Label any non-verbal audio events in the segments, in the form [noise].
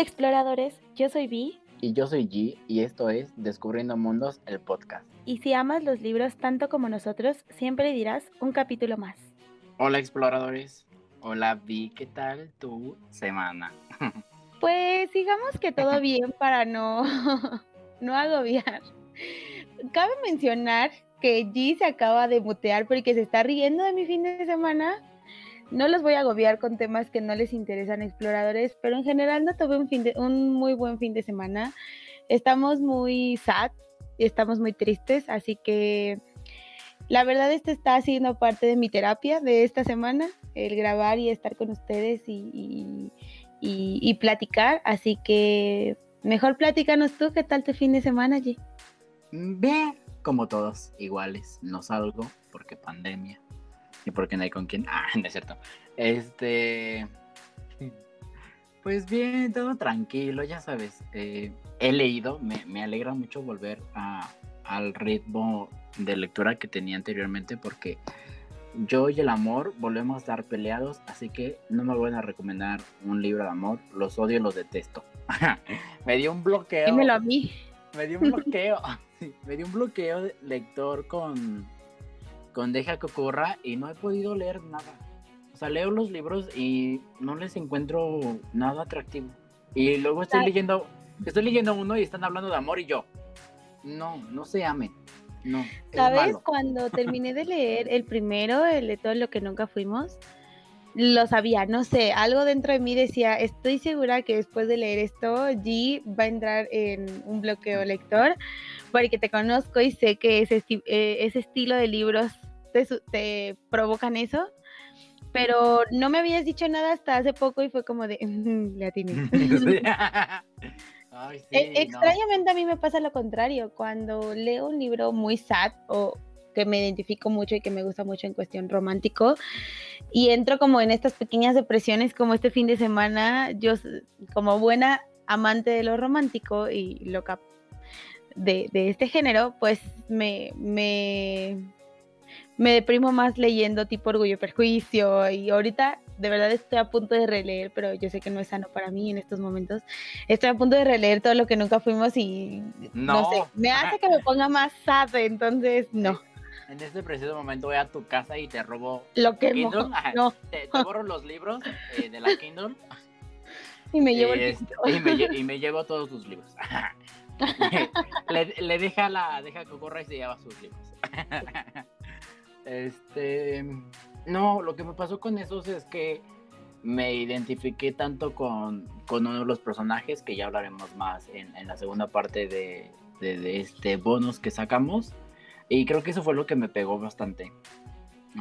Hola exploradores, yo soy Vi. Y yo soy G y esto es Descubriendo Mundos, el podcast. Y si amas los libros tanto como nosotros, siempre dirás un capítulo más. Hola exploradores, hola Vi, ¿qué tal tu semana? [laughs] pues digamos que todo [laughs] bien para no, [laughs] no agobiar. Cabe mencionar que G se acaba de mutear porque se está riendo de mi fin de semana no los voy a agobiar con temas que no les interesan exploradores, pero en general no tuve un, fin de, un muy buen fin de semana. Estamos muy sad y estamos muy tristes, así que la verdad esto está siendo parte de mi terapia de esta semana, el grabar y estar con ustedes y, platicar. Así que mejor platícanos tú, ¿qué tal tu fin de semana, G? Bien, como todos, iguales, no salgo porque pandemia y porque no hay con quién. [laughs] Ah, no es cierto. Este. Pues bien, todo tranquilo, ya sabes. Eh, he leído, me, me, alegra mucho volver a, al ritmo de lectura que tenía anteriormente porque yo y el amor volvemos a estar peleados, así que no me van a recomendar un libro de amor, los odio y los detesto. [laughs] me dio un bloqueo. Dímelo a mí. Me dio un bloqueo. [laughs] me dio un bloqueo de lector con con Deja que ocurra y no he podido leer nada. O sea, leo los libros y no les encuentro nada atractivo. Y luego estoy leyendo, estoy leyendo uno y están hablando de amor y yo. No, no se amen. No. ¿Sabes? Cuando terminé de leer el primero, el de todo lo que nunca fuimos, lo sabía, no sé, algo dentro de mí decía, estoy segura que después de leer esto, G va a entrar en un bloqueo lector, porque te conozco y sé que ese, eh, ese estilo de libros te, provocan eso, pero no me habías dicho nada hasta hace poco y fue como de, le atiné. [laughs] [laughs] E, extrañamente a mí me pasa lo contrario, cuando leo un libro muy sad o que me identifico mucho y que me gusta mucho en cuestión romántico. Y entro como en estas pequeñas depresiones como este fin de semana, yo como buena amante de lo romántico y loca de, de este género, pues me, me, me deprimo más leyendo tipo Orgullo y Perjuicio y ahorita de verdad estoy a punto de releer, pero yo sé que no es sano para mí en estos momentos. Estoy a punto de releer todo lo que nunca fuimos y no, sé, me hace que me ponga más sad, entonces no. En este preciso momento voy a tu casa y te robo lo que [laughs] no. Te, borro los libros eh, de la Kindle. [laughs] Y me llevo este, [laughs] y, me, llevo todos tus libros. le, deja la deja que corra y se lleva sus libros. Este no, lo que me pasó con esos es que me identifiqué tanto con, con uno de los personajes que ya hablaremos más en, en la segunda parte de, de, de, este bonus que sacamos y creo que eso fue lo que me pegó bastante.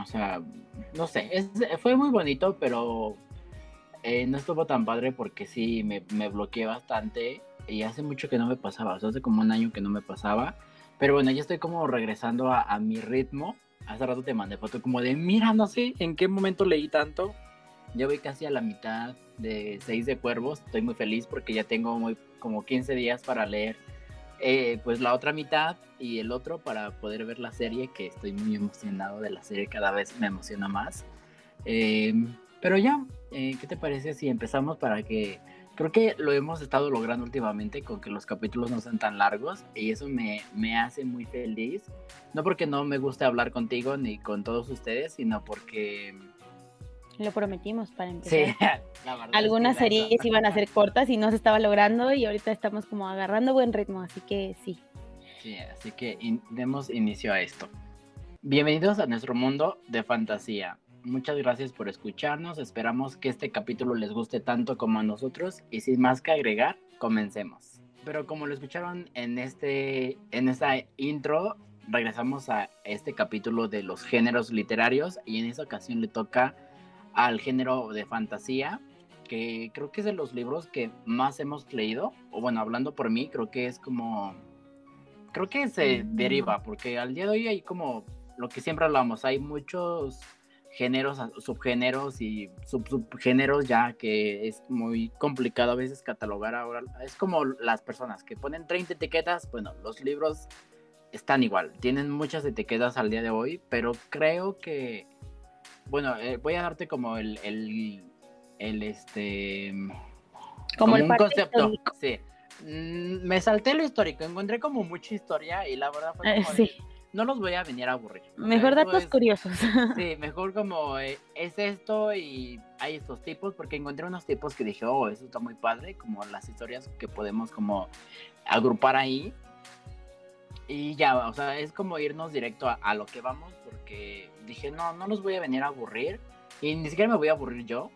O sea, no sé, fue muy bonito, pero eh, no estuvo tan padre porque sí, me, me, bloqueé bastante y hace mucho que no me pasaba, o sea, hace como un año que no me pasaba. Pero bueno, ya estoy como regresando a, a mi ritmo. Hace rato te mandé foto como de, mira, no sé en qué momento leí tanto. Ya voy casi a la mitad de Seis de Cuervos. Estoy muy feliz porque ya tengo muy, como 15 días para leer eh, pues la otra mitad y el otro para poder ver la serie, que estoy muy emocionado de la serie, cada vez me emociona más. Eh, pero ya, eh, ¿qué te parece si empezamos para que... Creo que lo hemos estado logrando últimamente con que los capítulos no sean tan largos y eso me, me hace muy feliz. No porque no me guste hablar contigo ni con todos ustedes, sino porque lo prometimos para empezar. [laughs] Sí, Algunas series iban a ser cortas y no se estaba logrando y ahorita estamos como agarrando buen ritmo, así que sí. Sí, así que demos inicio a esto. Bienvenidos a nuestro mundo de fantasía. Muchas gracias por escucharnos. Esperamos que este capítulo les guste tanto como a nosotros y sin más que agregar, comencemos. Pero como lo escucharon en este en esta intro, regresamos a este capítulo de los géneros literarios y en esta ocasión le toca al género de fantasía, que creo que es de los libros que más hemos leído, o bueno, hablando por mí, creo que es como, creo que se deriva, porque al día de hoy hay como lo que siempre hablamos, hay muchos géneros, subgéneros y sub subgéneros ya que es muy complicado a veces catalogar ahora. Es como las personas que ponen 30 etiquetas, bueno, los libros están igual, tienen muchas etiquetas al día de hoy, pero creo que bueno, eh, voy a darte como el, el, el, este... Como, el un concepto, sí. Mm, me salté lo histórico, encontré como mucha historia y la verdad fue eh, como sí. No los voy a venir a aburrir. Mejor datos curiosos. [laughs] Sí, mejor como eh, es esto y hay estos tipos, porque encontré unos tipos que dije, oh, eso está muy padre, como las historias que podemos como agrupar ahí. Y ya, o sea, es como irnos directo a, lo que vamos, porque dije, no, no los voy a venir a aburrir. Y ni siquiera me voy a aburrir yo,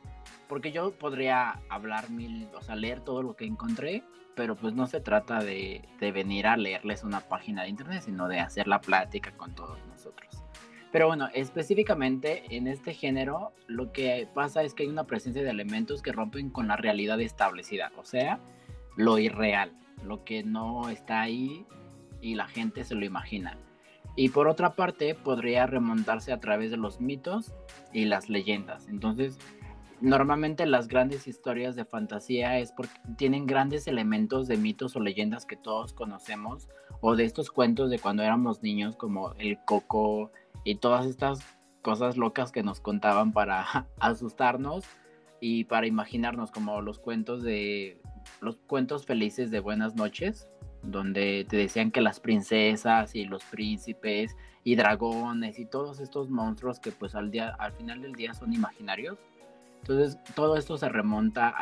porque yo podría hablar mil, o sea, leer todo lo que encontré, pero pues no se trata de, venir a leerles una página de internet, sino de hacer la plática con todos nosotros. Pero bueno, específicamente en este género lo que pasa es que hay una presencia de elementos que rompen con la realidad establecida, o sea, lo irreal, lo que no está ahí y la gente se lo imagina. Y por otra parte, podría remontarse a través de los mitos y las leyendas. Entonces, normalmente las grandes historias de fantasía es porque tienen grandes elementos de mitos o leyendas que todos conocemos o de estos cuentos de cuando éramos niños como el coco y todas estas cosas locas que nos contaban para [laughs] asustarnos y para imaginarnos como los cuentos de los cuentos felices de buenas noches donde te decían que las princesas y los príncipes y dragones y todos estos monstruos que pues al día al final del día son imaginarios entonces, todo esto se remonta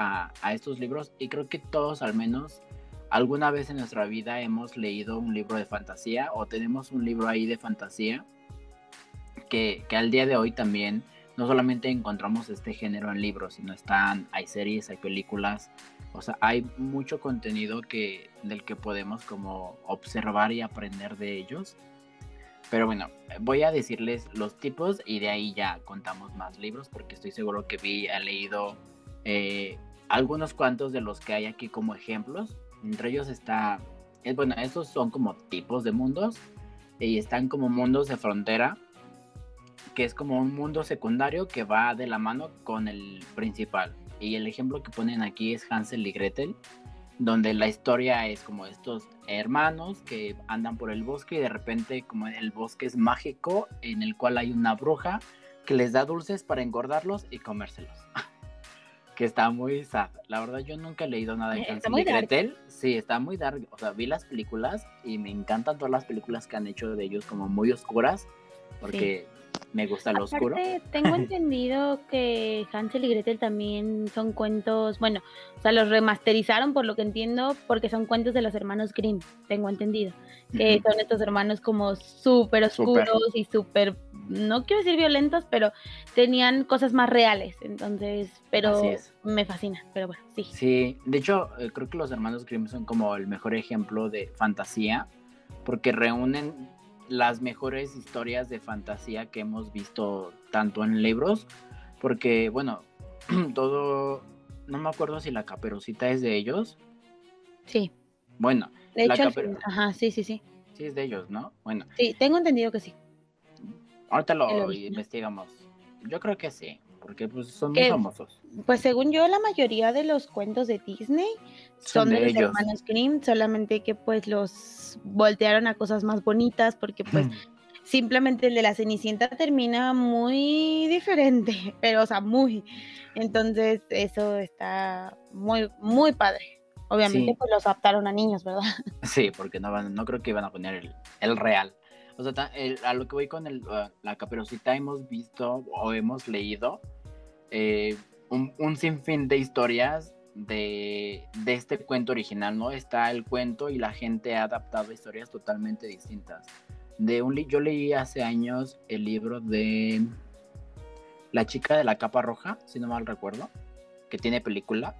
a, estos libros y creo que todos al menos alguna vez en nuestra vida hemos leído un libro de fantasía o tenemos un libro ahí de fantasía que, al día de hoy también no solamente encontramos este género en libros, sino están, hay series, hay películas, o sea, hay mucho contenido que, del que podemos como observar y aprender de ellos. Pero bueno, voy a decirles los tipos y de ahí ya contamos más libros porque estoy seguro que vi, ha leído eh, algunos cuantos de los que hay aquí como ejemplos. Entre ellos está, es, bueno, estos son como tipos de mundos y están como mundos de frontera, que es como un mundo secundario que va de la mano con el principal. Y el ejemplo que ponen aquí es Hansel y Gretel donde la historia es como estos hermanos que andan por el bosque y de repente como el bosque es mágico en el cual hay una bruja que les da dulces para engordarlos y comérselos. [laughs] que está muy sad. La verdad yo nunca he leído nada de Hansel y Gretel. Sí, está muy dark. O sea, vi las películas y me encantan todas las películas que han hecho de ellos como muy oscuras porque me gusta lo oscuro. Tengo entendido que Hansel y Gretel también son cuentos, bueno, o sea, los remasterizaron por lo que entiendo, porque son cuentos de los hermanos Grimm, tengo entendido. Que son estos hermanos como súper oscuros y súper, no quiero decir violentos, pero tenían cosas más reales. Entonces, pero me fascina, pero bueno, sí. Sí, de hecho, eh, creo que los hermanos Grimm son como el mejor ejemplo de fantasía, porque reúnen las mejores historias de fantasía que hemos visto tanto en libros, porque bueno, [clears throat] todo, no me acuerdo si la caperucita es de ellos. Sí. Bueno, de hecho, ajá, sí, sí, sí. Sí, es de ellos, ¿no? Bueno. Sí, tengo entendido que sí. Ahorita lo investigamos. Yo creo que sí porque pues son muy famosos. Pues según yo, la mayoría de los cuentos de Disney son, de, los hermanos Grimm, solamente que pues los voltearon a cosas más bonitas, porque pues simplemente el de la Cenicienta termina muy diferente, [laughs] pero o sea, muy. Entonces eso está muy, muy padre. Obviamente pues los adaptaron a niños, ¿verdad? [laughs] Sí, porque no, van, no creo que iban a poner el, el real. O sea, a lo que voy con el, la caperucita hemos visto o hemos leído eh, un, sinfín de historias de, este cuento original, ¿no? Está el cuento y la gente ha adaptado historias totalmente distintas. De un yo leí hace años el libro de La chica de la capa roja, si no mal recuerdo, que tiene película.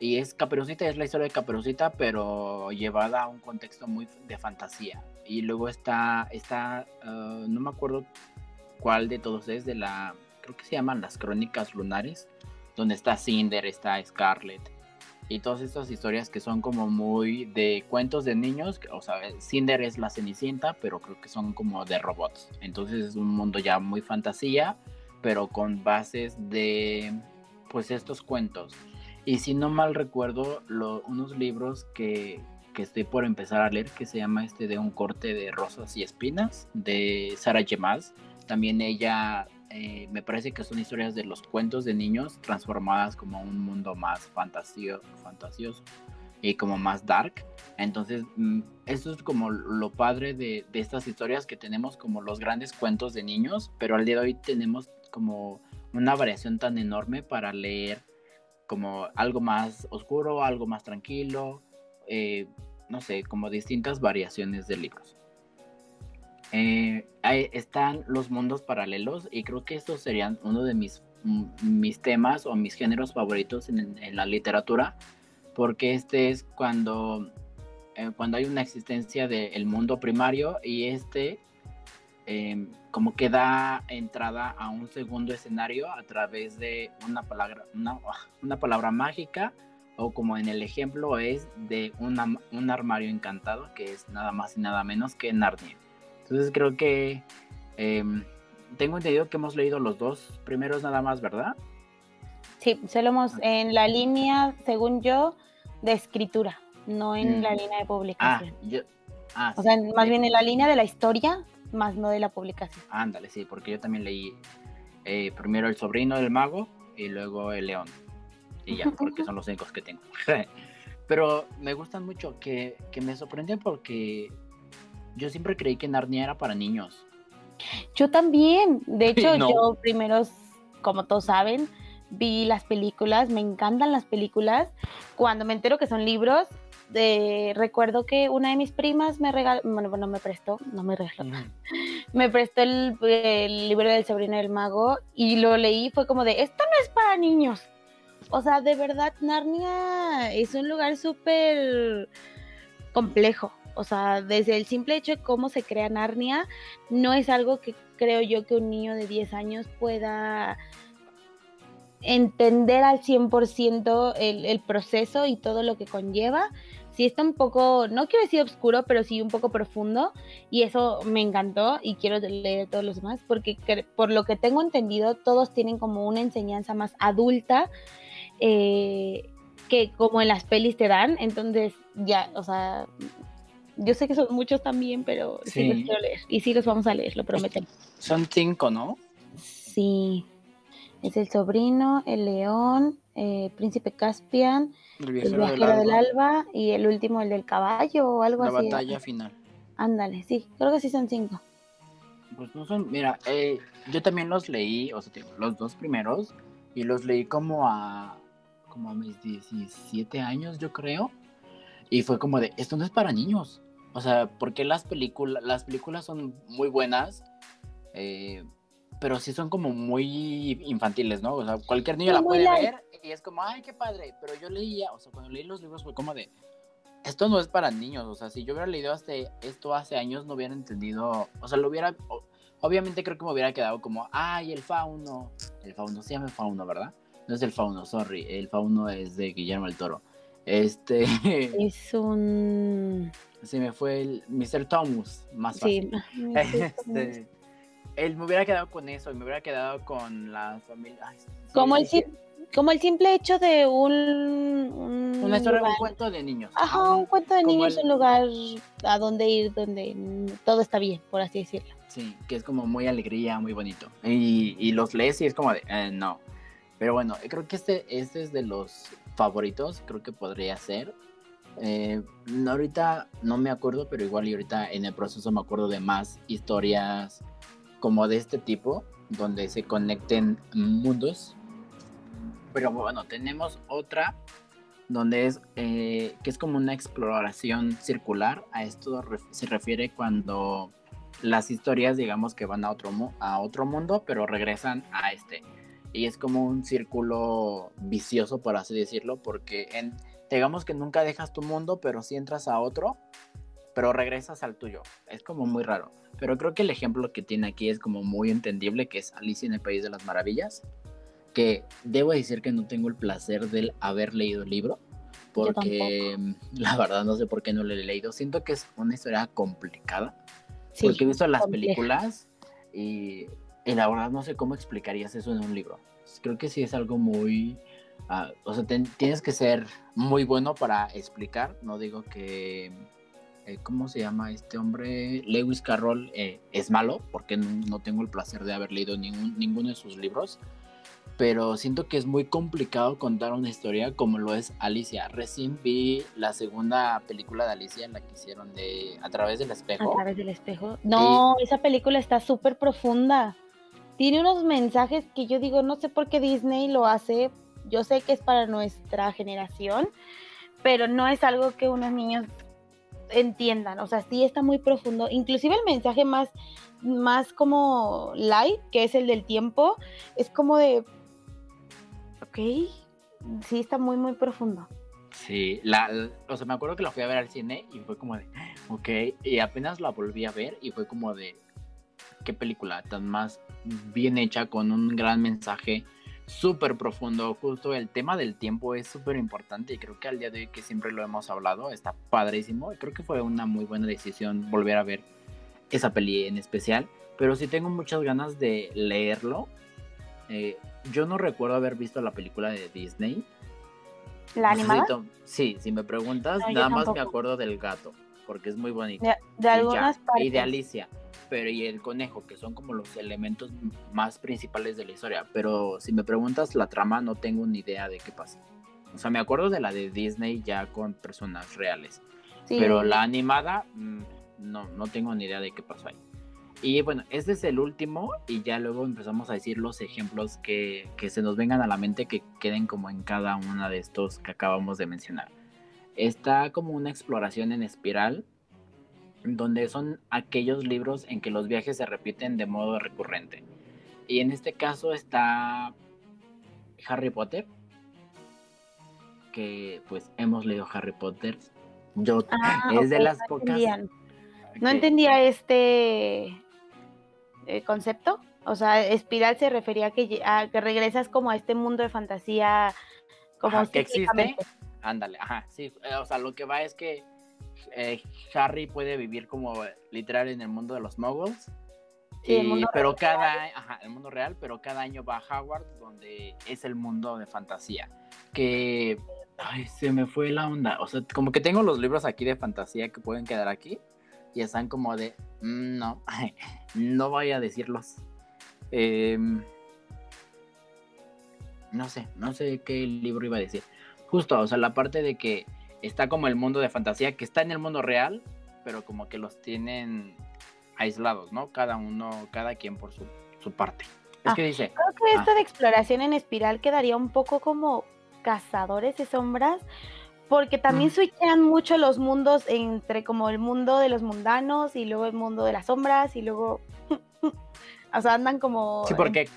Y es Caperucita, es la historia de Caperucita, pero llevada a un contexto muy de fantasía. Y luego está, está uh, no me acuerdo cuál de todos es, de la creo que se llaman las crónicas lunares, donde está Cinder, está Scarlet, y todas estas historias que son como muy de cuentos de niños, o sea, Cinder es la Cenicienta, pero creo que son como de robots, entonces es un mundo ya muy fantasía, pero con bases de, pues, estos cuentos. Y si no mal recuerdo, unos libros que, que estoy por empezar a leer, que se llama este de un corte de rosas y espinas, de Sara Yemas, también ella eh, me parece que son historias de los cuentos de niños transformadas como un mundo más fantasio, fantasioso y como más dark. Entonces, mm, eso es como lo padre de, estas historias que tenemos como los grandes cuentos de niños, pero al día de hoy tenemos como una variación tan enorme para leer como algo más oscuro, algo más tranquilo, eh, no sé, como distintas variaciones de libros. Eh, están los mundos paralelos y creo que estos serían uno de mis, mm, mis temas o mis géneros favoritos en, la literatura, porque este es cuando, eh, cuando hay una existencia del mundo primario y este Em, como que da entrada a un segundo escenario a través de una palabra, [laughs] una, palabra mágica o como en el ejemplo es de un armario encantado que es nada más y nada menos que Narnia. Entonces creo que em, tengo entendido que hemos leído los dos primeros nada más, ¿verdad? Sí, solo hemos ah. en la línea, según yo, de escritura, no en la mm. línea de publicación. Ah, ah, o sea, más bien en la línea de la historia, más no de la publicación. Ándale, sí, porque yo también leí eh, primero El sobrino del mago y luego El león. Y ya, porque [laughs] son los únicos que tengo. [laughs] Pero me gustan mucho, que, que me sorprenden porque yo siempre creí que Narnia era para niños. Yo también. De hecho, [laughs] yo primero, como todos saben, vi las películas, me encantan las películas. Cuando me entero que son libros, recuerdo que una de mis primas me regaló, bueno, no me prestó, no me regaló, [laughs] me prestó el, libro del sobrino del mago y lo leí, fue como de, esto no es para niños. O sea, de verdad, Narnia es un lugar súper complejo. O sea, desde el simple hecho de cómo se crea Narnia, no es algo que creo yo que un niño de 10 años pueda entender al 100% el, el proceso y todo lo que conlleva. Sí está un poco, no quiero decir oscuro, pero sí un poco profundo y eso me encantó y quiero leer todos los demás porque por lo que tengo entendido todos tienen como una enseñanza más adulta eh, que como en las pelis te dan, entonces ya, o sea, yo sé que son muchos también, pero sí, los quiero leer y sí los vamos a leer, lo prometemos. Son cinco, ¿no? Sí. Es el sobrino, el león, eh, príncipe Caspian, el viajero, del, alba. y el último, el del caballo o algo así. La batalla final. Ándale, sí, creo que sí son cinco. Pues no son, mira, eh, yo también los leí, o sea, los dos primeros, y los leí como a, como a mis 17 años, yo creo, y fue como de, esto no es para niños, o sea, porque las películas, las películas son muy buenas, eh, pero sí son como muy infantiles, ¿no? O sea, cualquier niño la puede ver y es como, ay, qué padre. Pero yo leía, o sea, cuando leí los libros fue como de, esto no es para niños. O sea, si yo hubiera leído esto hace años, no hubiera entendido, o sea, lo hubiera, obviamente creo que me hubiera quedado como, ay, el fauno. El fauno se llama fauno, ¿verdad? No es el fauno, sorry. El fauno es de Guillermo el Toro. Este. [laughs] Es un. Sí, me fue el Mr. Thomas, más fácil. [laughs] Sí, [laughs] este, él me hubiera quedado con eso y me hubiera quedado con la familia. como, el, como el simple hecho de un. Una historia, un cuento de niños. Ajá, un cuento de niños, un lugar a donde ir, donde todo está bien, por así decirlo. Sí, que es como muy alegría, muy bonito. Y, y los lees y es como de, eh, no. Pero bueno, creo que este, este es de los favoritos, creo que podría ser. Eh, ahorita no me acuerdo, pero igual y ahorita en el proceso me acuerdo de más historias como de este tipo, donde se conecten mundos. Pero bueno, tenemos otra donde es eh, que es como una exploración circular. A esto se refiere cuando las historias, digamos que van a otro, a otro mundo, pero regresan a este. Y es como un círculo vicioso, por así decirlo, porque en, digamos que nunca dejas tu mundo, pero si entras a otro, pero regresas al tuyo. Es como muy raro. Pero creo que el ejemplo que tiene aquí es como muy entendible, que es Alicia en el País de las Maravillas, que debo decir que no tengo el placer de haber leído el libro, porque la verdad no sé por qué no lo he leído. Siento que es una historia complicada, porque he visto las películas y, la verdad no sé cómo explicarías eso en un libro. Creo que sí es algo muy... Uh, o sea, tienes que ser muy bueno para explicar, no digo que eh, ¿cómo se llama este hombre? Lewis Carroll eh, es malo, porque no, tengo el placer de haber leído ningún, ninguno de sus libros, pero siento que es muy complicado contar una historia como lo es Alicia. Recién vi la segunda película de Alicia, la que hicieron de A través del espejo. A través del espejo. No, esa película está súper profunda. Tiene unos mensajes que yo digo, no sé por qué Disney lo hace. Yo sé que es para nuestra generación, pero no es algo que unos niños entiendan. O sea, sí está muy profundo. Inclusive el mensaje más, más como light, que es el del tiempo, es como de Ok, sí está muy, muy profundo. Sí, la, o sea, me acuerdo que la fui a ver al cine y fue como de, ok, y apenas la volví a ver y fue como de, qué película tan más bien hecha con un gran mensaje súper profundo, justo el tema del tiempo es súper importante y creo que al día de hoy que siempre lo hemos hablado está padrísimo. Y creo que fue una muy buena decisión volver a ver esa peli en especial, pero sí tengo muchas ganas de leerlo. Eh, yo no recuerdo haber visto la película de Disney. ¿La animada? sí, si me preguntas, nada más me acuerdo del gato, porque es muy bonito. De, algunas y, y de Alicia, pero y el conejo, que son como los elementos más principales de la historia. Pero si me preguntas la trama, no tengo ni idea de qué pasa. O sea, me acuerdo de la de Disney ya con personas reales. Pero la animada, mm, no, no tengo ni idea de qué pasó ahí. Y bueno, este es el último y ya luego empezamos a decir los ejemplos que, se nos vengan a la mente que queden como en cada uno de estos que acabamos de mencionar. Está como una exploración en espiral, donde son aquellos libros en que los viajes se repiten de modo recurrente. Y en este caso está Harry Potter, que pues hemos leído Harry Potter. Yo ah, es de las pocas. No entendía este eh, concepto. O sea, espiral se refería a que, a que regresas como a este mundo de fantasía. Como que existe. Ándale, ajá, sí. Eh, o sea, lo que va es que eh, Harry puede vivir como literal en el mundo de los muggles. pero cada ajá, el mundo real, pero cada año va a Howard, donde es el mundo de fantasía. Que ay, se me fue la onda. O sea, como que tengo los libros aquí de fantasía que pueden quedar aquí y están como de, mm, no, [laughs] no voy a decirlos. Em, no sé, no sé qué libro iba a decir. Justo, o sea, la parte de que está como el mundo de fantasía, que está en el mundo real, pero como que los tienen aislados, ¿no? Cada uno, cada quien por su, parte. Es ah, que dice... Creo que esto ah. de exploración en espiral quedaría un poco como cazadores de sombras, porque también switchean mucho los mundos entre como el mundo de los mundanos y luego el mundo de las sombras y luego [laughs] o sea andan como sí porque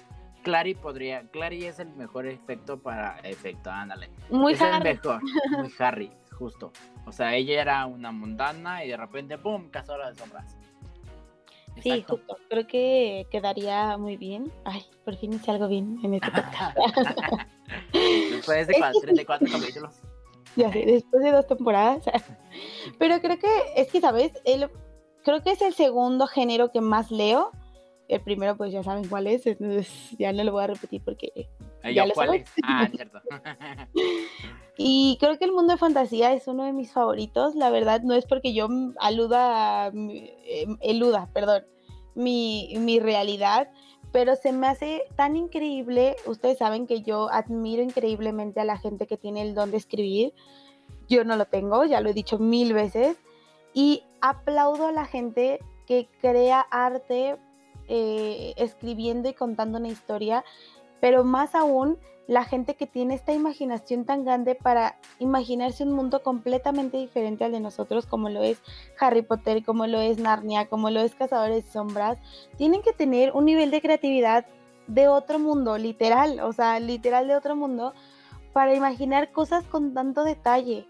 Clary podría Clary es el mejor efecto para efecto ándale muy es Harry. el mejor [laughs] muy Harry justo o sea ella era una mundana y de repente pum cazadora de sombras Sí, justo. Creo que quedaría muy bien. Ay, por fin hice algo bien en este [laughs] Después de 34 capítulos ya sé, después de dos temporadas. [laughs] Pero creo que es que, ¿sabes? El, creo que es el segundo género que más leo. El primero, pues ya saben cuál es, entonces [laughs] ya no lo voy a repetir porque. Ya lo ¿Cuál es? Ah, cierto. [laughs] y creo que el mundo de fantasía es uno de mis favoritos. La verdad, no es porque yo aluda, em, eluda, perdón, mi, mi realidad, pero se me hace tan increíble, ustedes saben que yo admiro increíblemente a la gente que tiene el don de escribir, yo no lo tengo, ya lo he dicho mil veces, y aplaudo a la gente que crea arte eh, escribiendo y contando una historia, pero más aún la gente que tiene esta imaginación tan grande para imaginarse un mundo completamente diferente al de nosotros, como lo es Harry Potter, como lo es Narnia, como lo es Cazadores de Sombras, tienen que tener un nivel de creatividad de otro mundo, literal, o sea, literal de otro mundo, para imaginar cosas con tanto detalle.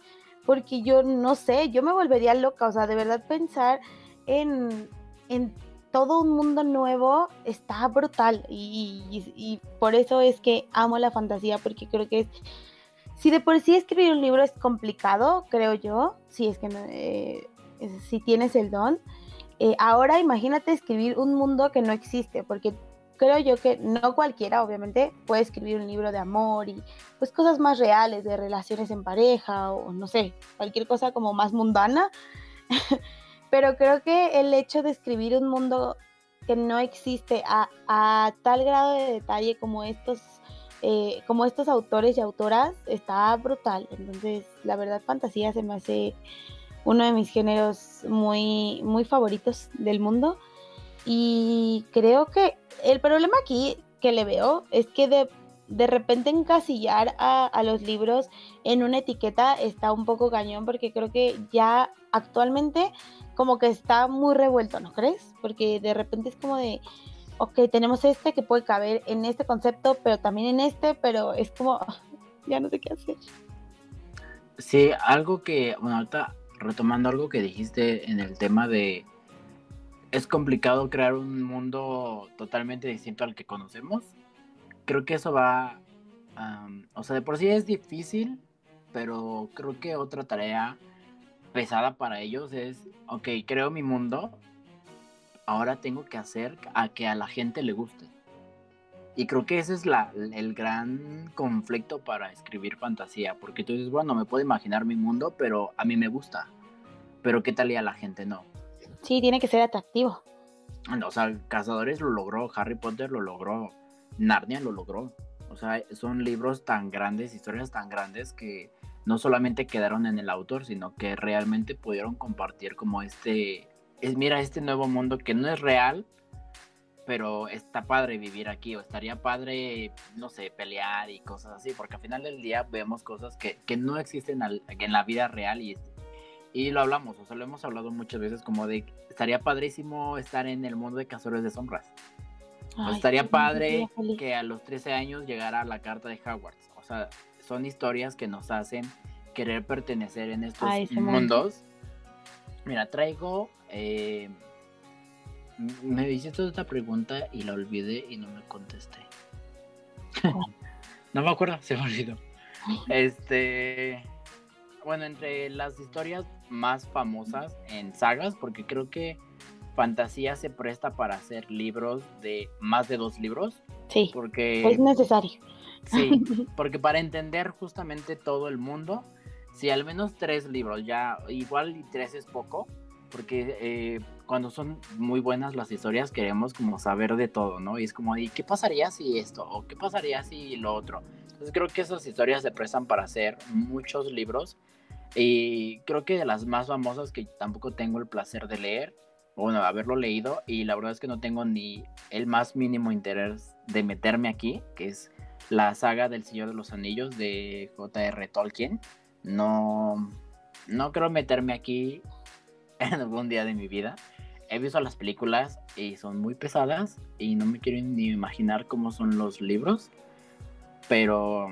Porque yo no sé, yo me volvería loca, o sea, de verdad pensar en, en todo un mundo nuevo está brutal y, por eso es que amo la fantasía porque creo que si de por sí escribir un libro es complicado creo yo si es que eh, si tienes el don eh, ahora imagínate escribir un mundo que no existe porque creo yo que no cualquiera obviamente puede escribir un libro de amor y pues cosas más reales de relaciones en pareja o no sé cualquier cosa como más mundana [laughs] pero creo que el hecho de escribir un mundo que no existe a, tal grado de detalle como estos, eh, como estos autores y autoras está brutal. Entonces, la verdad, fantasía se me hace uno de mis géneros muy, muy favoritos del mundo. Y creo que el problema aquí que le veo es que de, de repente encasillar a, los libros en una etiqueta está un poco cañón porque creo que ya actualmente como que está muy revuelto, ¿no crees? Porque de repente es como de, ok, tenemos este que puede caber en este concepto, pero también en este, pero es como, [laughs] ya no sé qué hacer. Sí, algo que, bueno, ahorita retomando algo que dijiste en el tema de, es complicado crear un mundo totalmente distinto al que conocemos. Creo que eso va, o sea, de por sí es difícil, pero creo que otra tarea pesada para ellos es, ok, creo mi mundo, ahora tengo que hacer a que a la gente le guste. Y creo que ese es la, el gran conflicto para escribir fantasía, porque tú dices, bueno, me puedo imaginar mi mundo, pero a mí me gusta. Pero ¿qué tal y a la gente no? Sí, tiene que ser atractivo. O sea, Cazadores lo logró, Harry Potter lo logró, Narnia lo logró. O sea, son libros tan grandes, historias tan grandes que no solamente quedaron en el autor, sino que realmente pudieron compartir como este, es mira este nuevo mundo que no es real, pero está padre vivir aquí, o estaría padre, no sé, pelear y cosas así, porque al final del día vemos cosas que, no existen en la vida real y, y lo hablamos, o sea, lo hemos hablado muchas veces como de, estaría padrísimo estar en el mundo de cazadores de sombras. O estaría padre que a los 13 años llegara la carta de Hogwarts. O sea, son historias que nos hacen querer pertenecer en estos mundos. Mira, traigo. Eh, me hiciste otra pregunta y la olvidé y no me contesté. [laughs] no me acuerdo, se me olvidó. [laughs] Este. Bueno, entre las historias más famosas en sagas, porque creo que fantasía se presta para hacer libros de más de dos libros. Sí. Porque es necesario. Sí, [laughs] porque para entender justamente todo el mundo, si al menos tres libros, ya igual y tres es poco, porque eh, cuando son muy buenas las historias queremos como saber de todo, ¿no? Y es como, ¿y qué pasaría si esto? ¿O qué pasaría si lo otro? Entonces creo que esas historias se prestan para hacer muchos libros y creo que de las más famosas que tampoco tengo el placer de leer, bueno, haberlo leído y la verdad es que no tengo ni el más mínimo interés de meterme aquí, que es la saga del Señor de los Anillos de J.R. Tolkien. No, no creo meterme aquí [laughs] en algún día de mi vida. He visto las películas y son muy pesadas y no me quiero ni imaginar cómo son los libros. Pero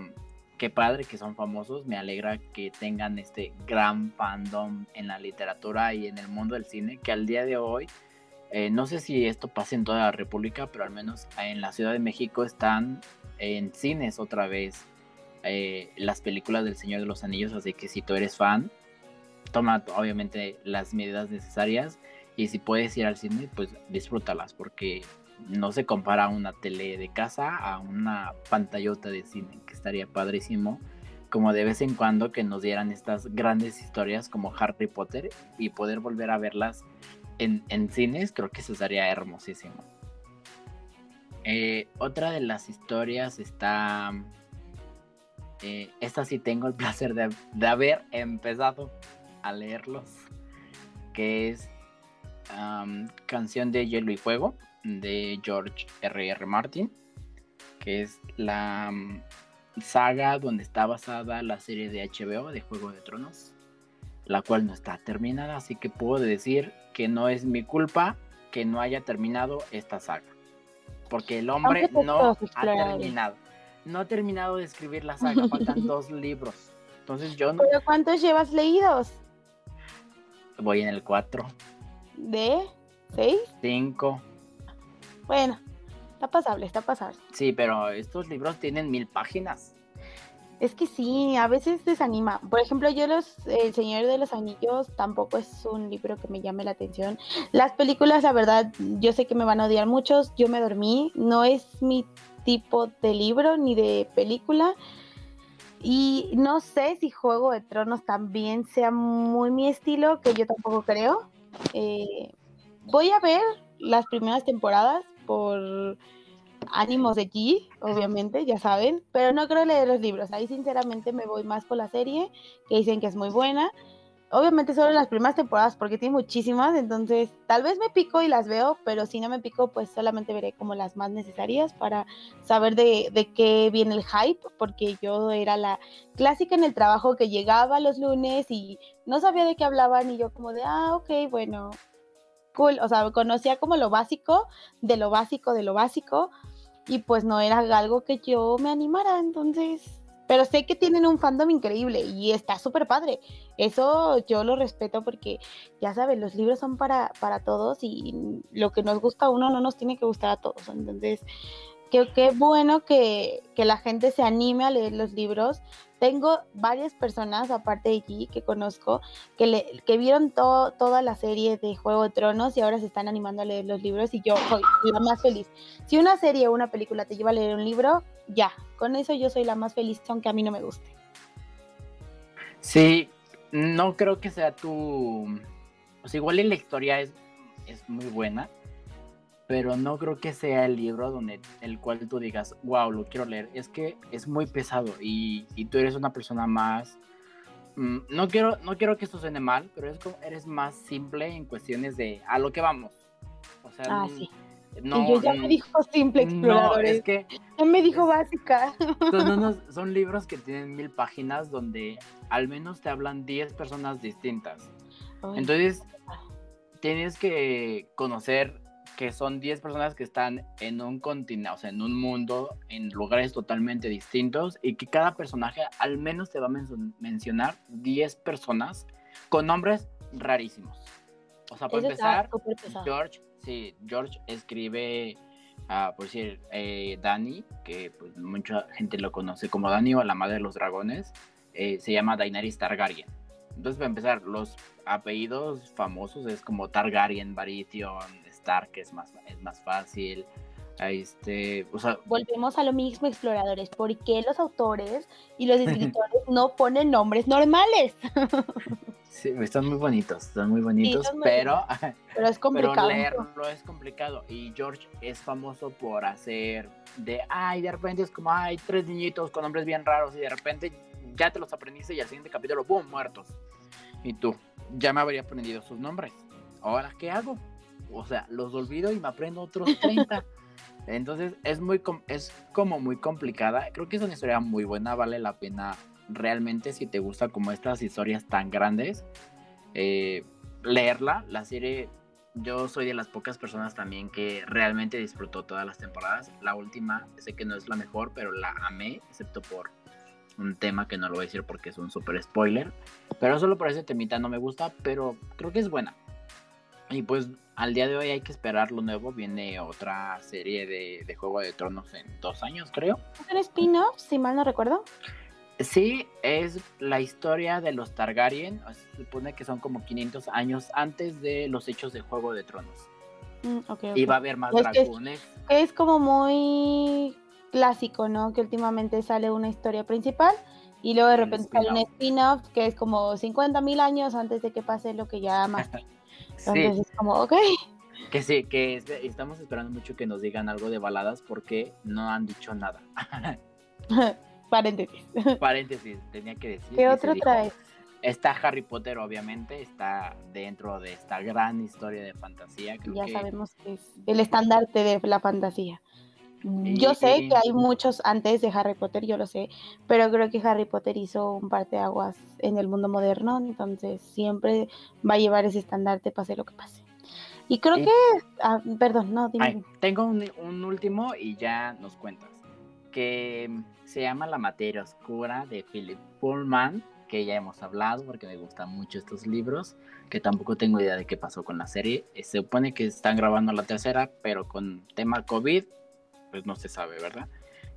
qué padre que son famosos. Me alegra que tengan este gran fandom en la literatura y en el mundo del cine que al día de hoy eh, no sé si esto pasa en toda la República, pero al menos en la Ciudad de México están en cines otra vez eh, las películas del Señor de los Anillos, así que si tú eres fan, toma obviamente las medidas necesarias y si puedes ir al cine, pues disfrútalas porque no se compara una tele de casa a una pantallota de cine, que estaría padrísimo como de vez en cuando que nos dieran estas grandes historias como Harry Potter y poder volver a verlas en, cines, creo que eso sería hermosísimo. Eh, otra de las historias está. Eh, esta sí tengo el [laughs] placer de, haber empezado a leerlos. Que es Canción de Hielo y Fuego de George R.R. R. Martin. Que es la saga donde está basada la serie de HBO de Juego de Tronos. La cual no está terminada, así que puedo decir que no es mi culpa que no haya terminado esta saga. Porque el hombre no ha terminado. No ha terminado de escribir la saga, [laughs] faltan dos libros. Entonces yo no... ¿Pero cuántos llevas leídos? Voy en el 4. ¿De? ¿Seis? 5. Bueno, está pasable, está pasable. Sí, pero estos libros tienen mil páginas. Es que sí, a veces desanima. Por ejemplo, yo los El Señor de los Anillos tampoco es un libro que me llame la atención. Las películas, la verdad, yo sé que me van a odiar muchos. Yo me dormí. No es mi tipo de libro ni de película. Y no sé si Juego de Tronos también sea muy mi estilo, que yo tampoco creo. Eh, voy a ver las primeras temporadas por ánimos de G, obviamente, ya saben, pero no creo leer los libros. Ahí sinceramente me voy más por la serie, que dicen que es muy buena. Obviamente solo las primeras temporadas porque tiene muchísimas, entonces tal vez me pico y las veo, pero si no me pico pues solamente veré como las más necesarias para saber de, de qué viene el hype, porque yo era la clásica en el trabajo que llegaba los lunes y no sabía de qué hablaban y yo como de, ah, ok, bueno, cool, o sea, conocía como lo básico, de lo básico, de lo básico, y pues no era algo que yo me animara, entonces, pero sé que tienen un fandom increíble y está súper padre. Eso yo lo respeto porque ya sabes, los libros son para, para todos y lo que nos gusta a uno no nos tiene que gustar a todos. Entonces, qué bueno que, que, la gente se anime a leer los libros. Tengo varias personas, aparte de ti, que conozco, que, le, que vieron toda la serie de Juego de Tronos y ahora se están animando a leer los libros y yo soy la más feliz. Si una serie o una película te lleva a leer un libro, ya, con eso yo soy la más feliz, aunque a mí no me guste. Sí, no creo que sea tu... O sea, igual la historia es, es muy buena, pero no creo que sea el libro donde el cual tú digas, wow, lo quiero leer. Es que es muy pesado y, y tú eres una persona más... Mm, no, quiero, no quiero que esto suene mal, pero es como, eres más simple en cuestiones de a lo que vamos. O sea, ah, sí. No, y yo ya me dijo simple exploradores. No, es que... Ya me dijo básica. Son, [laughs] son libros que tienen mil páginas donde al menos te hablan 10 personas distintas. Entonces, tienes que conocer que son 10 personas que están en un continente, o sea, en un mundo, en lugares totalmente distintos, y que cada personaje al menos te va a mencionar 10 personas con nombres rarísimos. O sea, por empezar, George, sí, George escribe, uh, por decir, eh, Dani, que pues, mucha gente lo conoce como Dani o la madre de los dragones, eh, se llama Daenerys Targaryen. Entonces, para empezar, los apellidos famosos es como Targaryen, Baratheon, que es más, es más fácil. Este, Volvemos a lo mismo, exploradores. ¿Por qué los autores y los escritores [laughs] no ponen nombres normales? sí, están muy bonitos, están muy bonitos, pero, [laughs] pero es complicado. Pero leerlo es complicado. Y George es famoso por hacer de, ay, de repente es como, hay tres niñitos con nombres bien raros y de repente ya te los aprendiste y al siguiente capítulo, ¡boom!, muertos. Y tú, ya me habría aprendido sus nombres. Ahora, ¿qué hago? O sea, los olvido y me aprendo otros 30. [laughs] Entonces es muy es como muy complicada. Creo que es una historia muy buena, vale la pena realmente si te gusta como estas historias tan grandes eh, leerla. La serie yo soy de las pocas personas también que realmente disfrutó todas las temporadas. La última sé que no es la mejor, pero la amé, excepto por un tema que no lo voy a decir porque es un super spoiler. Pero solo por ese temita no me gusta, pero creo que es buena. Y pues al día de hoy hay que esperar lo nuevo. Viene otra serie de, Juego de Tronos en dos años, creo. ¿Es un spin-off, si mal no recuerdo? Sí, es la historia de los Targaryen. Se supone que son como 500 años antes de los hechos de Juego de Tronos. Mm, y va a haber más dragones. Es, es como muy clásico, ¿no? Que últimamente sale una historia principal y luego de repente sale un spin-off que es como 50 mil años antes de que pase lo que ya más. [laughs] Entonces es como, ok. Que sí, que estamos esperando mucho que nos digan algo de baladas porque no han dicho nada. [laughs] Paréntesis. Paréntesis, tenía que decir. ¿Qué otro traes? Está Harry Potter, obviamente, está dentro de esta gran historia de fantasía. ya sabemos que es el estandarte de la fantasía. Yo sé que hay muchos antes de Harry Potter, yo lo sé, pero creo que Harry Potter hizo un parte de aguas en el mundo moderno, entonces siempre va a llevar ese estandarte pase lo que pase. Y creo que, ah, perdón, no, dime. tengo un, último y ya nos cuentas, que se llama La materia oscura de Philip Pullman, que ya hemos hablado porque me gustan mucho estos libros, que tampoco tengo idea de qué pasó con la serie. Se supone que están grabando la tercera, pero con tema COVID pues no se sabe, ¿verdad?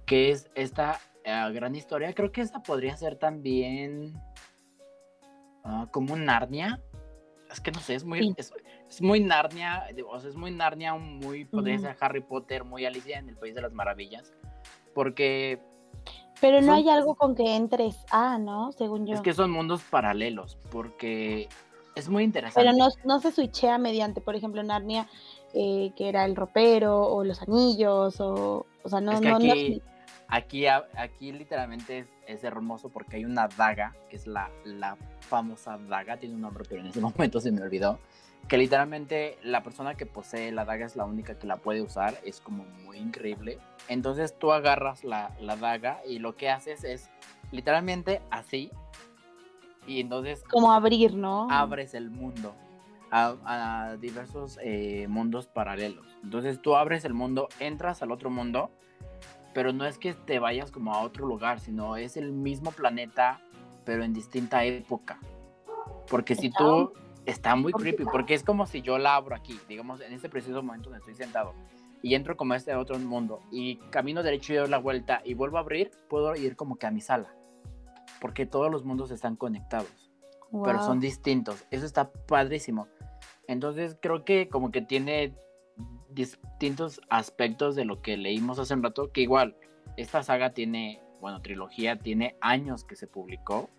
Que es esta eh, gran historia. Creo que esta podría ser también ah, como un Narnia. Es que no sé, es muy, es, muy Narnia, o sea, es muy Narnia, muy, podría ser Harry Potter, muy Alicia en el País de las Maravillas. Porque Pero no hay algo con que entres ah, ¿no? Según yo. Es que son mundos paralelos, porque es muy interesante. Pero no, no se switchea mediante, por ejemplo, Narnia, eh, que era el ropero, o los anillos, o, o sea, no, es no, aquí, aquí, aquí, literalmente es, hermoso porque hay una daga, que es la, la famosa daga, tiene un nombre, pero en ese [laughs] momento se me olvidó, que literalmente la persona que posee la daga es la única que la puede usar, es como muy increíble. Entonces tú agarras la, la daga y lo que haces es literalmente así, y entonces... Como abrir, ¿no? Abres el mundo a, diversos eh, mundos paralelos. Entonces tú abres el mundo, entras al otro mundo, pero no es que te vayas como a otro lugar, sino es el mismo planeta, pero en distinta época. Porque si tú... Está muy creepy, porque es como si yo la abro aquí, digamos, en este preciso momento donde estoy sentado, y entro como a este otro mundo, y camino derecho y doy la vuelta, y vuelvo a abrir, puedo ir como que a mi sala porque todos los mundos están conectados, pero son distintos. Eso está padrísimo. Entonces creo que como que tiene distintos aspectos de lo que leímos hace un rato, que igual esta saga tiene, bueno, trilogía tiene años que se publicó,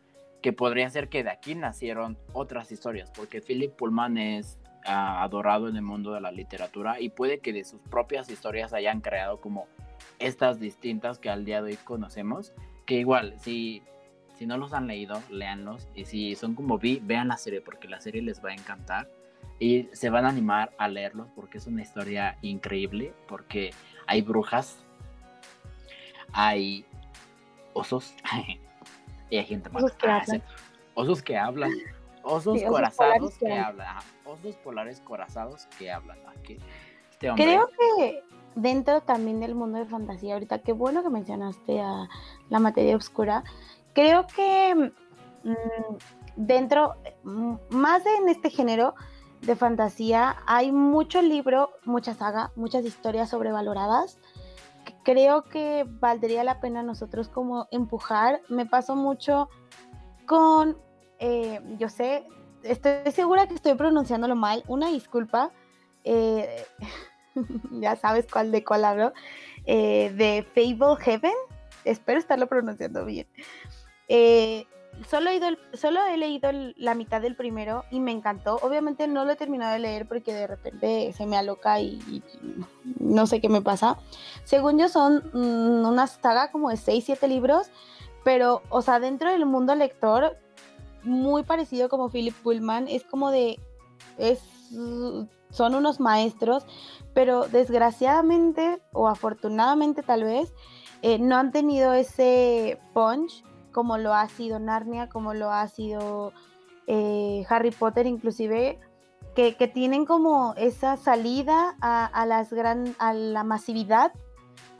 que podría ser que de aquí nacieron otras historias, porque Philip Pullman es ah, adorado en el mundo de la literatura y puede que de sus propias historias hayan creado como estas distintas que al día de hoy conocemos, que igual, si si no los han leído, léanlos. Y si son como vi, vean la serie porque la serie les va a encantar. Y se van a animar a leerlos porque es una historia increíble. Porque hay brujas, hay osos [laughs] y hay gente más. Osos que hablan. Osos corazados que, hablan. Osos polares corazados que hablan. Este Creo que dentro también del mundo de fantasía, ahorita, qué bueno que mencionaste a la materia oscura creo que mm, dentro, mm, más en este género de fantasía, hay mucho libro, mucha saga, muchas historias sobrevaloradas. creo que valdría la pena nosotros como empujar. Me pasó mucho con, eh, yo sé, estoy segura que estoy pronunciándolo mal, una disculpa. Eh, [laughs] ya sabes cuál de cuál hablo, eh, de Fable Heaven, espero estarlo pronunciando bien. Eh, solo, he leído la mitad del primero y me encantó. Obviamente no lo he terminado de leer porque de repente se me aloca y, no sé qué me pasa. Según yo son mm, una saga como de 6, 7 libros, pero, o sea, dentro del mundo lector, muy parecido como Philip Pullman, es como de... Es, son unos maestros, pero desgraciadamente o afortunadamente tal vez, eh, no han tenido ese punch como lo ha sido Narnia, como lo ha sido eh, Harry Potter, inclusive, que, tienen como esa salida a, las gran, a la masividad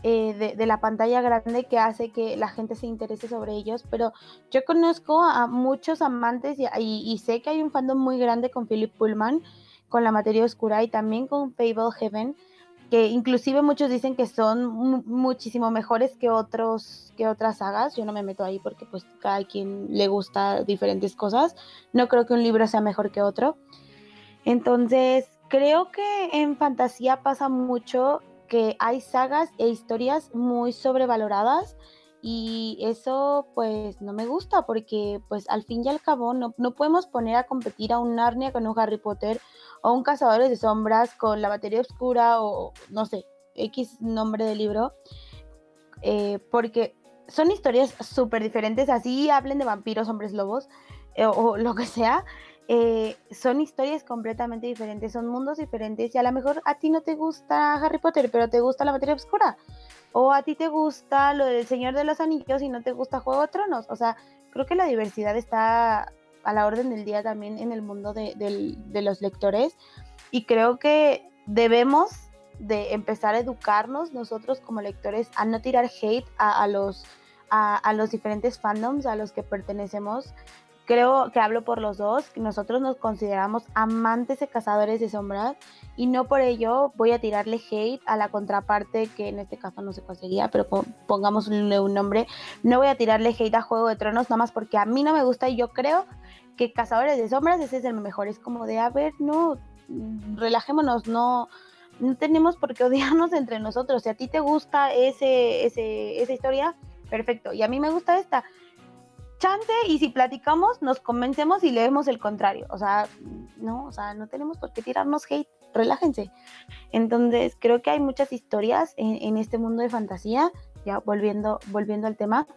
eh, de, la pantalla grande que hace que la gente se interese sobre ellos, pero yo conozco a muchos amantes y, sé que hay un fandom muy grande con Philip Pullman, con la materia oscura y también con Fable Heaven, que inclusive muchos dicen que son muchísimo mejores que otros que otras sagas. Yo no me meto ahí porque pues cada quien le gusta diferentes cosas. No creo que un libro sea mejor que otro. Entonces, creo que en fantasía pasa mucho que hay sagas e historias muy sobrevaloradas y eso pues no me gusta porque pues al fin y al cabo no, no podemos poner a competir a un Narnia con un Harry Potter o un Cazadores de Sombras con la batería oscura o no sé, X nombre de libro, eh, porque son historias súper diferentes, así hablen de vampiros, hombres lobos eh, o lo que sea, eh, son historias completamente diferentes, son mundos diferentes y a lo mejor a ti no te gusta Harry Potter, pero te gusta la batería oscura. O a ti te gusta lo del Señor de los Anillos y no te gusta Juego de Tronos. O sea, creo que la diversidad está a la orden del día también en el mundo de, los lectores y creo que debemos de empezar a educarnos nosotros como lectores a no tirar hate a, los, a, los diferentes fandoms a los que pertenecemos. Creo que hablo por los dos, que nosotros nos consideramos amantes de cazadores de sombras y no por ello voy a tirarle hate a la contraparte, que en este caso no se conseguía, pero pongamos un, un nombre. No voy a tirarle hate a Juego de Tronos, nada más porque a mí no me gusta y yo creo que Cazadores de Sombras ese es el mejor. Es como de, a ver, no, relajémonos, no, no tenemos por qué odiarnos [laughs] entre nosotros. Si a ti te gusta ese, ese, esa historia, perfecto. Y a mí me gusta esta. Chance, y si platicamos, nos convencemos y leemos el contrario. O sea, no, o sea, no tenemos por qué tirarnos hate, relájense. Entonces, creo que hay muchas historias en, este mundo de fantasía, ya volviendo, volviendo al tema,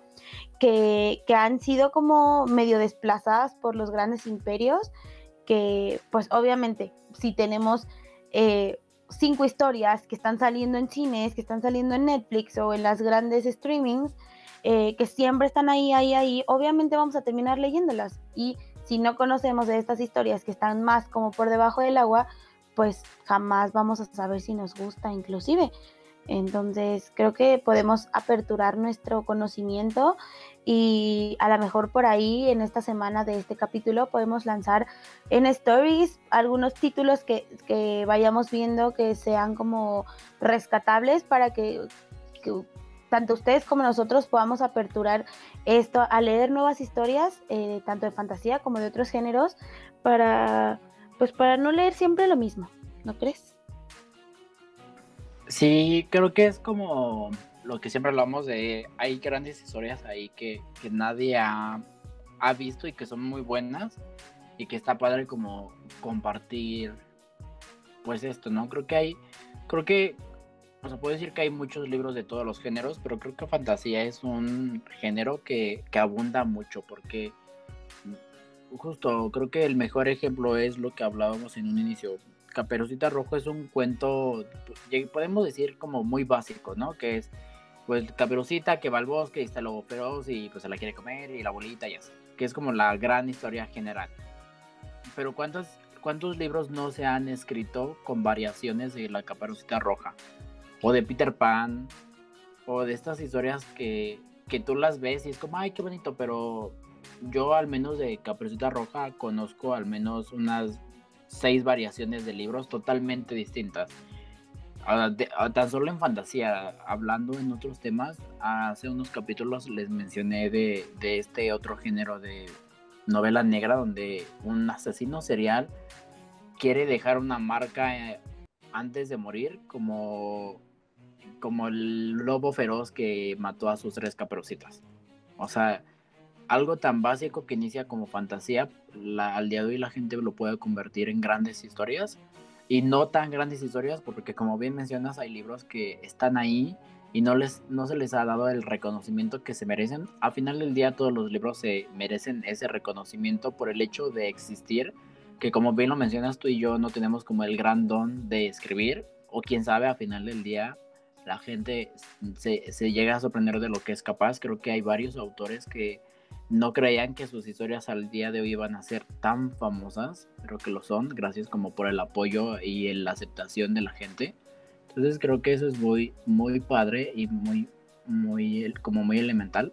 que, que han sido como medio desplazadas por los grandes imperios, que pues obviamente si tenemos eh, cinco historias que están saliendo en cines, que están saliendo en Netflix o en las grandes streamings, eh, que siempre están ahí, ahí, ahí, obviamente vamos a terminar leyéndolas. Y si no conocemos de estas historias que están más como por debajo del agua, pues jamás vamos a saber si nos gusta inclusive. Entonces creo que podemos aperturar nuestro conocimiento y a lo mejor por ahí en esta semana de este capítulo podemos lanzar en stories algunos títulos que, que vayamos viendo que sean como rescatables para que, tanto ustedes como nosotros podamos aperturar esto a leer nuevas historias, eh, tanto de fantasía como de otros géneros, para, pues para no leer siempre lo mismo, ¿no crees? Sí, creo que es como lo que siempre hablamos de, hay grandes historias ahí que, nadie ha, visto y que son muy buenas y que está padre como compartir pues esto, ¿no? Creo que hay, creo que, o sea, puedo decir que hay muchos libros de todos los géneros, pero creo que fantasía es un género que, que abunda mucho porque justo creo que el mejor ejemplo es lo que hablábamos en un inicio. Caperucita Rojo es un cuento, podemos decir como muy básico, ¿no? Que es pues Caperucita que va al bosque y está el lobo feroz y pues se la quiere comer y la bolita y así, que es como la gran historia general. Pero ¿cuántos, cuántos libros no se han escrito con variaciones de la Caperucita Roja? O de Peter Pan, o de estas historias que, que tú las ves y es como, ay, qué bonito, pero yo al menos de Caperucita Roja conozco al menos unas seis variaciones de libros totalmente distintas tan solo en fantasía, hablando en otros temas, hace unos capítulos les mencioné de, este otro género de novela negra donde un asesino serial quiere dejar una marca eh, antes de morir como, como el lobo feroz que mató a sus tres caperucitas. O sea, algo tan básico que inicia como fantasía, al día de hoy la gente lo puede convertir en grandes historias y no tan grandes historias, porque como bien mencionas, hay libros que están ahí y no, les, no se les ha dado el reconocimiento que se merecen. Al final del día todos los libros se merecen ese reconocimiento por el hecho de existir, que como bien lo mencionas tú y yo no tenemos como el gran don de escribir, o quién sabe, al final del día la gente se, se llega a sorprender de lo que es capaz. Creo que hay varios autores que no creían que sus historias al día de hoy iban a ser tan famosas, pero que lo son, gracias como por el apoyo y la aceptación de la gente. Entonces creo que eso es muy, muy padre y muy, muy, como muy elemental.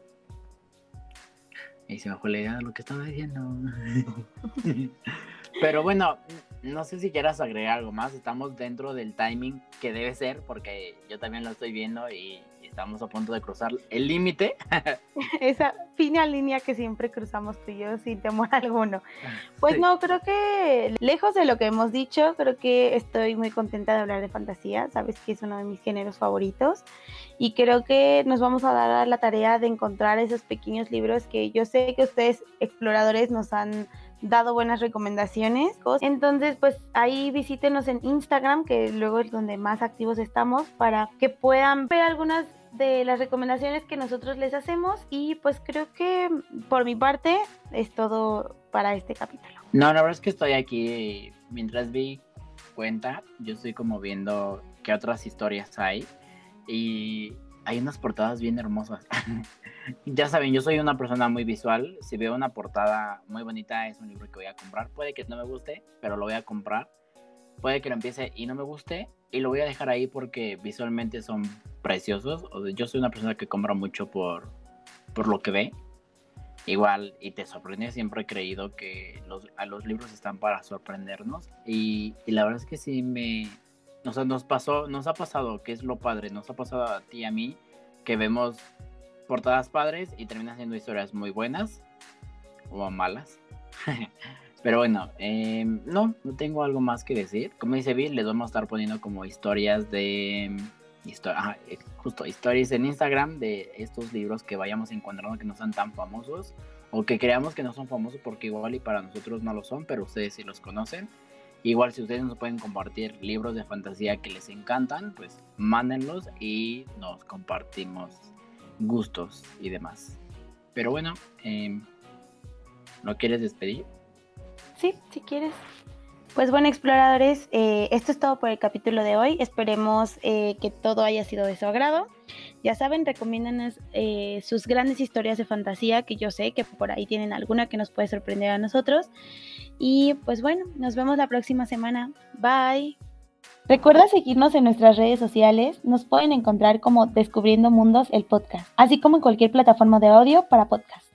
Y se me fue la idea de lo que estaba diciendo. [laughs] pero bueno, no sé si quieras agregar algo más. Estamos dentro del timing que debe ser, porque yo también lo estoy viendo y estamos a punto de cruzar el límite. [laughs] Esa fina línea que siempre cruzamos tú y yo sin temor [laughs] alguno. Pues no, creo que lejos de lo que hemos dicho, creo que estoy muy contenta de hablar de fantasía. Sabes que es uno de mis géneros favoritos. Y creo que nos vamos a dar la tarea de encontrar esos pequeños libros que yo sé que ustedes, exploradores, nos han dado buenas recomendaciones. Entonces, pues ahí visítenos en Instagram, que luego es donde más activos estamos, para que puedan ver algunas de las recomendaciones que nosotros les hacemos y pues creo que por mi parte es todo para este capítulo. No, la verdad es que estoy aquí mientras vi cuenta, yo estoy como viendo qué otras historias hay y hay unas portadas bien hermosas. [laughs] ya saben, yo soy una persona muy visual, si veo una portada muy bonita es un libro que voy a comprar, puede que no me guste, pero lo voy a comprar. Puede que lo empiece y no me guste, y lo voy a dejar ahí porque visualmente son preciosos. Yo soy una persona que compra mucho por, por lo que ve. Igual, y te sorprende, siempre he creído que los, a los libros están para sorprendernos. Y, la verdad es que sí me... O sea, nos pasó, nos ha pasado, que es lo padre, nos ha pasado a ti y a mí, que vemos portadas padres y terminan siendo historias muy buenas o malas. [laughs] Pero bueno, em, no, no tengo algo más que decir. Como dice Bill, les vamos a estar poniendo como historias de justo stories en Instagram de estos libros que vayamos encontrando que no son tan famosos o que creamos que no son famosos porque igual y para nosotros no lo son, pero ustedes sí los conocen. Igual si ustedes nos pueden compartir libros de fantasía que les encantan, pues mándenlos y nos compartimos gustos y demás. Pero bueno, eh, ¿no quieres despedir? Sí, si quieres. Pues bueno, exploradores, eh, esto es todo por el capítulo de hoy. Esperemos eh, que todo haya sido de su agrado. Ya saben, recomiéndanos eh, sus grandes historias de fantasía, que yo sé que por ahí tienen alguna que nos puede sorprender a nosotros. Y pues bueno, nos vemos la próxima semana. Bye. Recuerda seguirnos en nuestras redes sociales. Nos pueden encontrar como Descubriendo Mundos el podcast, así como en cualquier plataforma de audio para podcast.